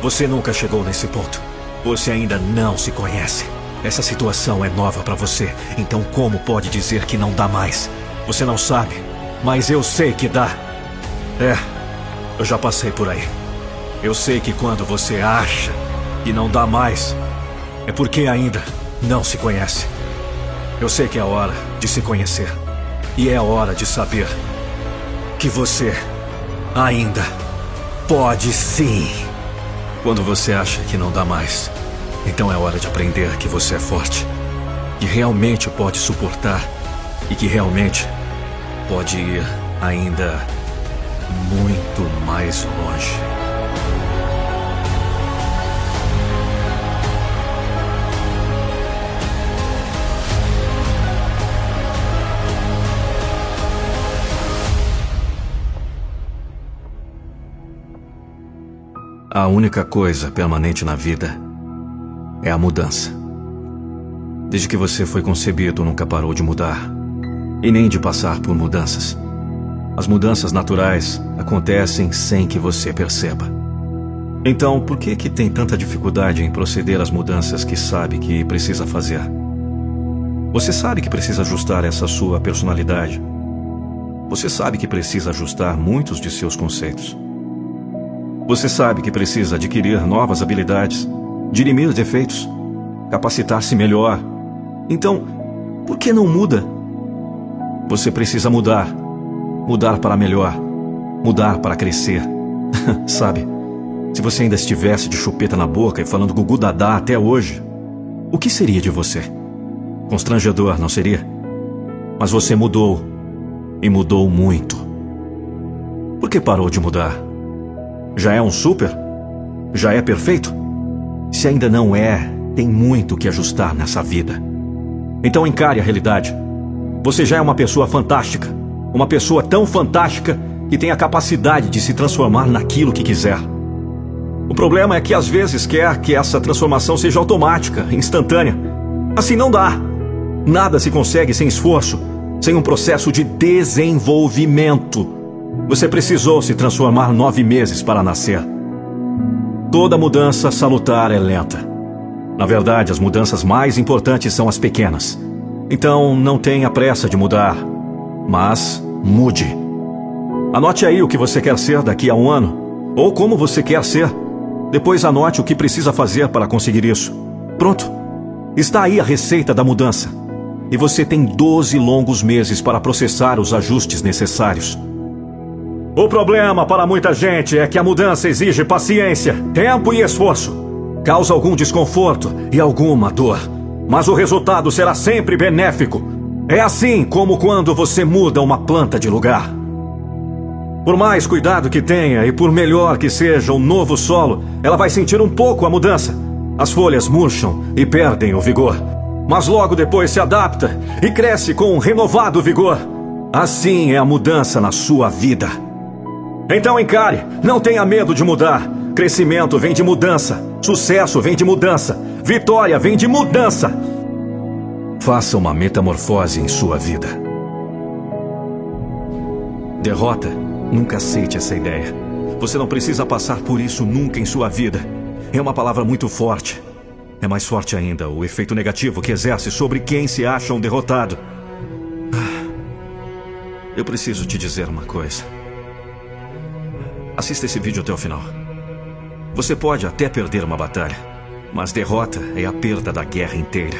Você nunca chegou nesse ponto. Você ainda não se conhece. Essa situação é nova para você, então como pode dizer que não dá mais? Você não sabe, mas eu sei que dá. É, eu já passei por aí. Eu sei que quando você acha que não dá mais, é porque ainda não se conhece. Eu sei que é hora de se conhecer. E é hora de saber que você ainda pode sim. Quando você acha que não dá mais, então é hora de aprender que você é forte, que realmente pode suportar e que realmente pode ir ainda muito mais longe. A única coisa permanente na vida é a mudança. Desde que você foi concebido, nunca parou de mudar. E nem de passar por mudanças. As mudanças naturais acontecem sem que você perceba. Então, por que que tem tanta dificuldade em proceder às mudanças que sabe que precisa fazer? Você sabe que precisa ajustar essa sua personalidade. Você sabe que precisa ajustar muitos de seus conceitos. Você sabe que precisa adquirir novas habilidades dirimir os defeitos, capacitar-se melhor. Então, por que não muda? Você precisa mudar. Mudar para melhor. Mudar para crescer. Sabe, se você ainda estivesse de chupeta na boca e falando gugu dadá até hoje, o que seria de você? Constrangedor, não seria? Mas você mudou. E mudou muito. Por que parou de mudar? Já é um super? Já é perfeito? Se ainda não é, tem muito que ajustar nessa vida. Então encare a realidade. Você já é uma pessoa fantástica. Uma pessoa tão fantástica que tem a capacidade de se transformar naquilo que quiser. O problema é que às vezes quer que essa transformação seja automática, instantânea. Assim não dá. Nada se consegue sem esforço. sem um processo de desenvolvimento. Você precisou se transformar nove meses para nascer. Toda mudança salutar é lenta. Na verdade, as mudanças mais importantes são as pequenas. Então, não tenha pressa de mudar, mas mude. Anote aí o que você quer ser daqui a um ano, ou como você quer ser. Depois anote o que precisa fazer para conseguir isso. Pronto. Está aí a receita da mudança. E você tem 12 longos meses para processar os ajustes necessários. O problema para muita gente é que a mudança exige paciência, tempo e esforço. Causa algum desconforto e alguma dor. Mas o resultado será sempre benéfico. É assim como quando você muda uma planta de lugar. Por mais cuidado que tenha e por melhor que seja o novo solo, ela vai sentir um pouco a mudança. As folhas murcham e perdem o vigor. Mas logo depois se adapta e cresce com um renovado vigor. Assim é a mudança na sua vida. Então encare, não tenha medo de mudar. Crescimento vem de mudança, sucesso vem de mudança, vitória vem de mudança. Faça uma metamorfose em sua vida. Derrota, nunca aceite essa ideia. Você não precisa passar por isso nunca em sua vida. É uma palavra muito forte. É mais forte ainda o efeito negativo que exerce sobre quem se acha um derrotado. Ah, eu preciso te dizer uma coisa. Assista esse vídeo até o final. Você pode até perder uma batalha, mas derrota é a perda da guerra inteira.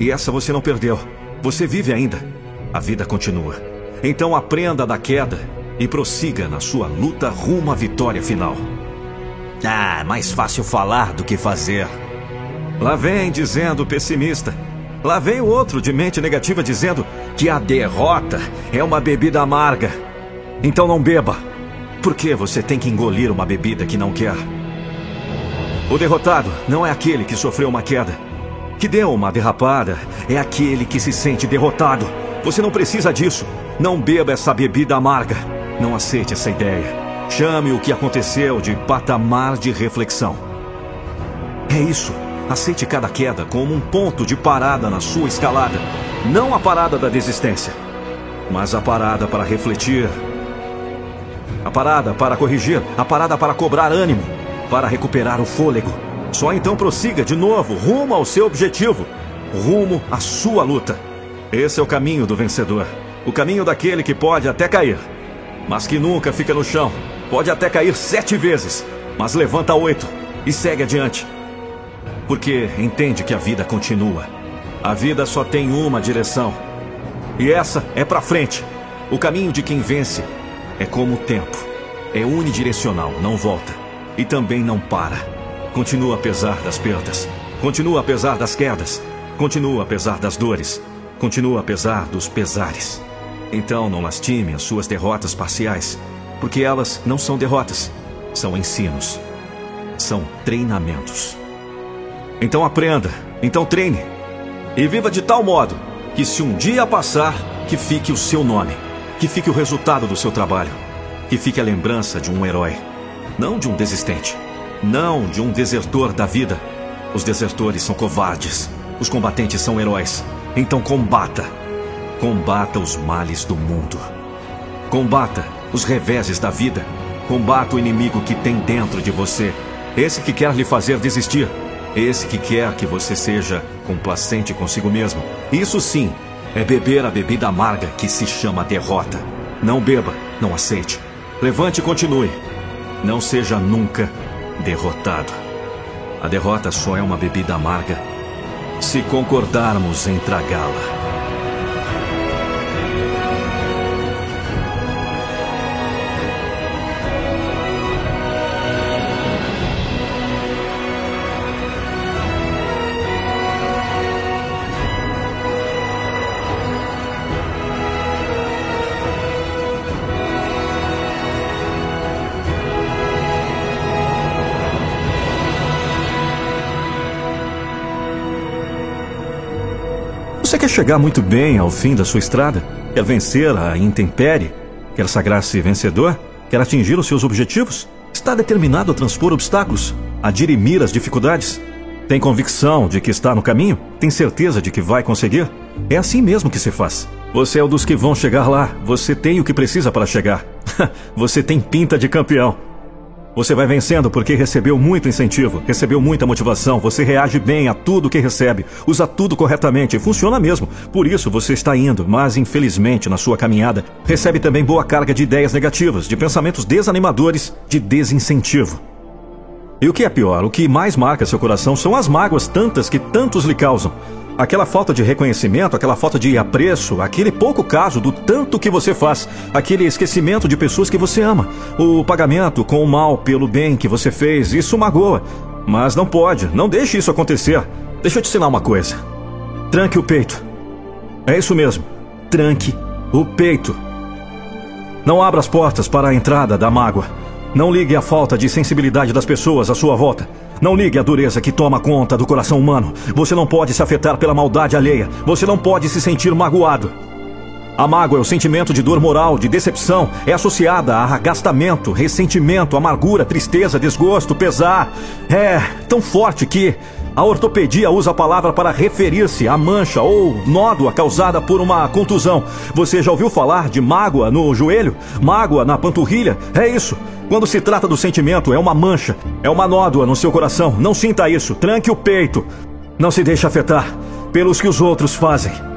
E essa você não perdeu. Você vive ainda. A vida continua. Então aprenda da queda e prossiga na sua luta rumo à vitória final. Ah, mais fácil falar do que fazer. Lá vem dizendo pessimista. Lá vem o outro de mente negativa dizendo que a derrota é uma bebida amarga. Então não beba. Por que você tem que engolir uma bebida que não quer? O derrotado não é aquele que sofreu uma queda. Que deu uma derrapada é aquele que se sente derrotado. Você não precisa disso. Não beba essa bebida amarga. Não aceite essa ideia. Chame o que aconteceu de patamar de reflexão. É isso. Aceite cada queda como um ponto de parada na sua escalada. Não a parada da desistência, mas a parada para refletir, a parada para corrigir, a parada para cobrar ânimo, para recuperar o fôlego. Só então prossiga de novo rumo ao seu objetivo, rumo à sua luta. Esse é o caminho do vencedor. O caminho daquele que pode até cair, mas que nunca fica no chão. Pode até cair sete vezes, mas levanta oito e segue adiante. Porque entende que a vida continua. A vida só tem uma direção. E essa é para frente. O caminho de quem vence é como o tempo. É unidirecional, não volta. E também não para. Continua apesar das perdas. Continua apesar das quedas. Continua apesar das dores. Continua apesar dos pesares. Então não lastime as suas derrotas parciais, porque elas não são derrotas, são ensinos. São treinamentos. Então aprenda, então treine. E viva de tal modo que se um dia passar, que fique o seu nome que fique o resultado do seu trabalho. Que fique a lembrança de um herói. Não de um desistente. Não de um desertor da vida. Os desertores são covardes. Os combatentes são heróis. Então combata. Combata os males do mundo. Combata os reveses da vida. Combata o inimigo que tem dentro de você. Esse que quer lhe fazer desistir. Esse que quer que você seja complacente consigo mesmo. Isso sim é beber a bebida amarga que se chama derrota. Não beba, não aceite. Levante e continue. Não seja nunca derrotado. A derrota só é uma bebida amarga se concordarmos em tragá-la. Você quer chegar muito bem ao fim da sua estrada? Quer vencer a intempérie? Quer sagrar-se vencedor? Quer atingir os seus objetivos? Está determinado a transpor obstáculos? A dirimir as dificuldades? Tem convicção de que está no caminho? Tem certeza de que vai conseguir? É assim mesmo que se faz. Você é o dos que vão chegar lá. Você tem o que precisa para chegar. você tem pinta de campeão. Você vai vencendo porque recebeu muito incentivo, recebeu muita motivação, você reage bem a tudo que recebe, usa tudo corretamente, funciona mesmo. Por isso você está indo, mas infelizmente na sua caminhada recebe também boa carga de ideias negativas, de pensamentos desanimadores, de desincentivo. E o que é pior, o que mais marca seu coração são as mágoas tantas que tantos lhe causam. Aquela falta de reconhecimento, aquela falta de apreço, aquele pouco caso do tanto que você faz, aquele esquecimento de pessoas que você ama, o pagamento com o mal pelo bem que você fez, isso magoa. Mas não pode, não deixe isso acontecer. Deixa eu te ensinar uma coisa. Tranque o peito. É isso mesmo. Tranque o peito. Não abra as portas para a entrada da mágoa. Não ligue à falta de sensibilidade das pessoas à sua volta. Não ligue à dureza que toma conta do coração humano. Você não pode se afetar pela maldade alheia. Você não pode se sentir magoado. A mágoa é o sentimento de dor moral, de decepção. É associada a arrastamento, ressentimento, amargura, tristeza, desgosto, pesar. É tão forte que a ortopedia usa a palavra para referir-se à mancha ou nódoa causada por uma contusão. Você já ouviu falar de mágoa no joelho? Mágoa na panturrilha? É isso. Quando se trata do sentimento, é uma mancha, é uma nódoa no seu coração. Não sinta isso, tranque o peito. Não se deixe afetar pelos que os outros fazem.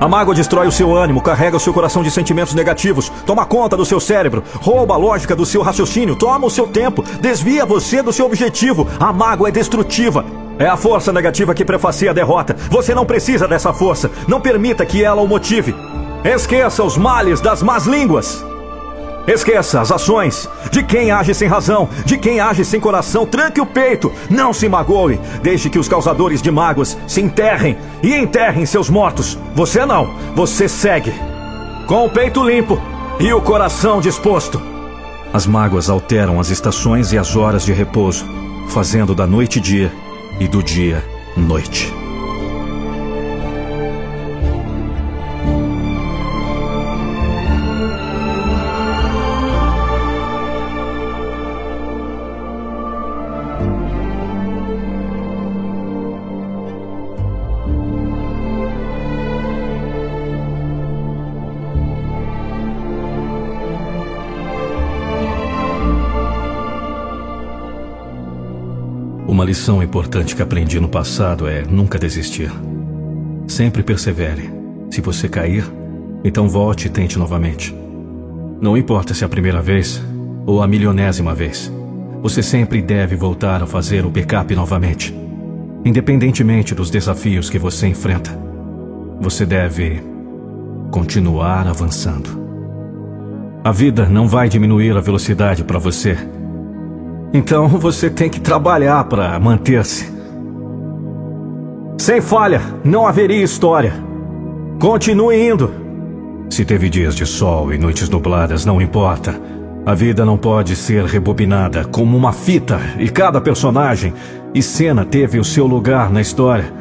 A mágoa destrói o seu ânimo, carrega o seu coração de sentimentos negativos, toma conta do seu cérebro, rouba a lógica do seu raciocínio, toma o seu tempo, desvia você do seu objetivo. A mágoa é destrutiva. É a força negativa que prefacia a derrota. Você não precisa dessa força. Não permita que ela o motive. Esqueça os males das más línguas. Esqueça as ações de quem age sem razão, de quem age sem coração. Tranque o peito, não se magoe. Deixe que os causadores de mágoas se enterrem e enterrem seus mortos. Você não, você segue. Com o peito limpo e o coração disposto. As mágoas alteram as estações e as horas de repouso, fazendo da noite dia e do dia noite. Lição importante que aprendi no passado é nunca desistir. Sempre persevere. Se você cair, então volte e tente novamente. Não importa se é a primeira vez ou a milionésima vez. Você sempre deve voltar a fazer o backup novamente. Independentemente dos desafios que você enfrenta, você deve continuar avançando. A vida não vai diminuir a velocidade para você então você tem que trabalhar para manter-se. Sem falha, não haveria história. Continue indo. Se teve dias de sol e noites nubladas, não importa. A vida não pode ser rebobinada como uma fita e cada personagem e cena teve o seu lugar na história.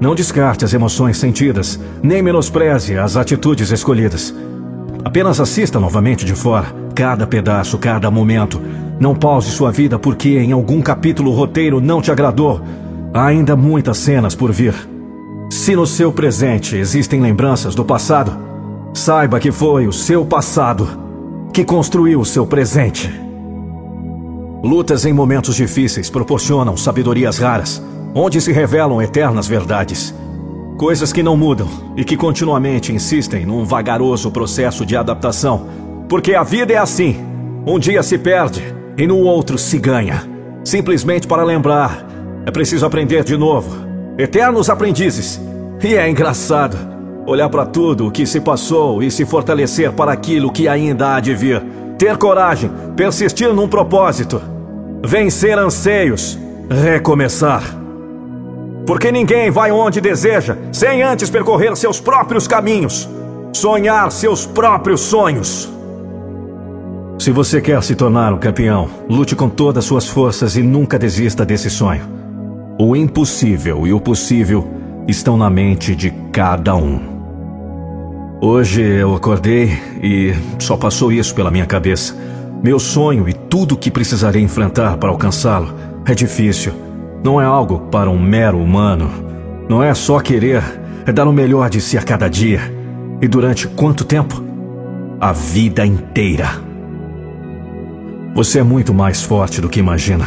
Não descarte as emoções sentidas, nem menospreze as atitudes escolhidas. Apenas assista novamente de fora, cada pedaço, cada momento. Não pause sua vida porque em algum capítulo o roteiro não te agradou. Há ainda muitas cenas por vir. Se no seu presente existem lembranças do passado, saiba que foi o seu passado que construiu o seu presente. Lutas em momentos difíceis proporcionam sabedorias raras, onde se revelam eternas verdades. Coisas que não mudam e que continuamente insistem num vagaroso processo de adaptação. Porque a vida é assim: um dia se perde e no outro se ganha. Simplesmente para lembrar, é preciso aprender de novo. Eternos aprendizes. E é engraçado olhar para tudo o que se passou e se fortalecer para aquilo que ainda há de vir. Ter coragem, persistir num propósito, vencer anseios, recomeçar. Porque ninguém vai onde deseja sem antes percorrer seus próprios caminhos, sonhar seus próprios sonhos. Se você quer se tornar um campeão, lute com todas as suas forças e nunca desista desse sonho. O impossível e o possível estão na mente de cada um. Hoje eu acordei e só passou isso pela minha cabeça. Meu sonho e tudo o que precisarei enfrentar para alcançá-lo é difícil. Não é algo para um mero humano. Não é só querer, é dar o melhor de si a cada dia. E durante quanto tempo? A vida inteira. Você é muito mais forte do que imagina.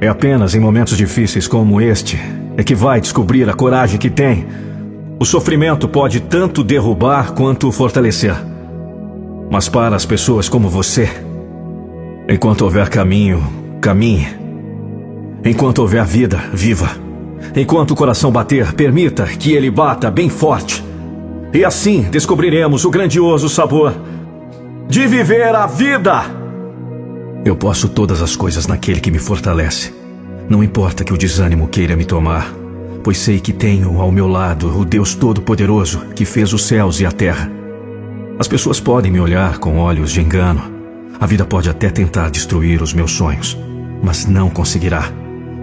É apenas em momentos difíceis como este é que vai descobrir a coragem que tem. O sofrimento pode tanto derrubar quanto fortalecer. Mas para as pessoas como você, enquanto houver caminho, caminhe. Enquanto houver vida, viva. Enquanto o coração bater, permita que ele bata bem forte. E assim descobriremos o grandioso sabor de viver a vida. Eu posso todas as coisas naquele que me fortalece. Não importa que o desânimo queira me tomar, pois sei que tenho ao meu lado o Deus Todo-Poderoso que fez os céus e a terra. As pessoas podem me olhar com olhos de engano. A vida pode até tentar destruir os meus sonhos, mas não conseguirá,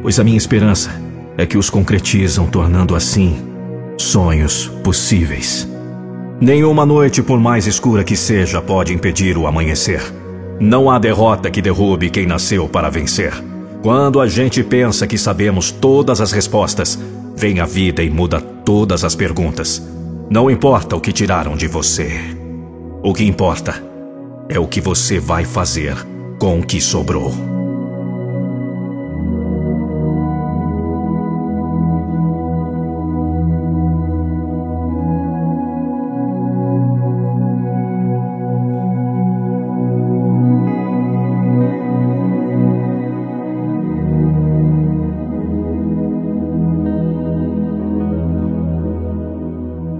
pois a minha esperança é que os concretizam, tornando assim sonhos possíveis. Nenhuma noite, por mais escura que seja, pode impedir o amanhecer. Não há derrota que derrube quem nasceu para vencer. Quando a gente pensa que sabemos todas as respostas, vem a vida e muda todas as perguntas. Não importa o que tiraram de você. O que importa é o que você vai fazer com o que sobrou.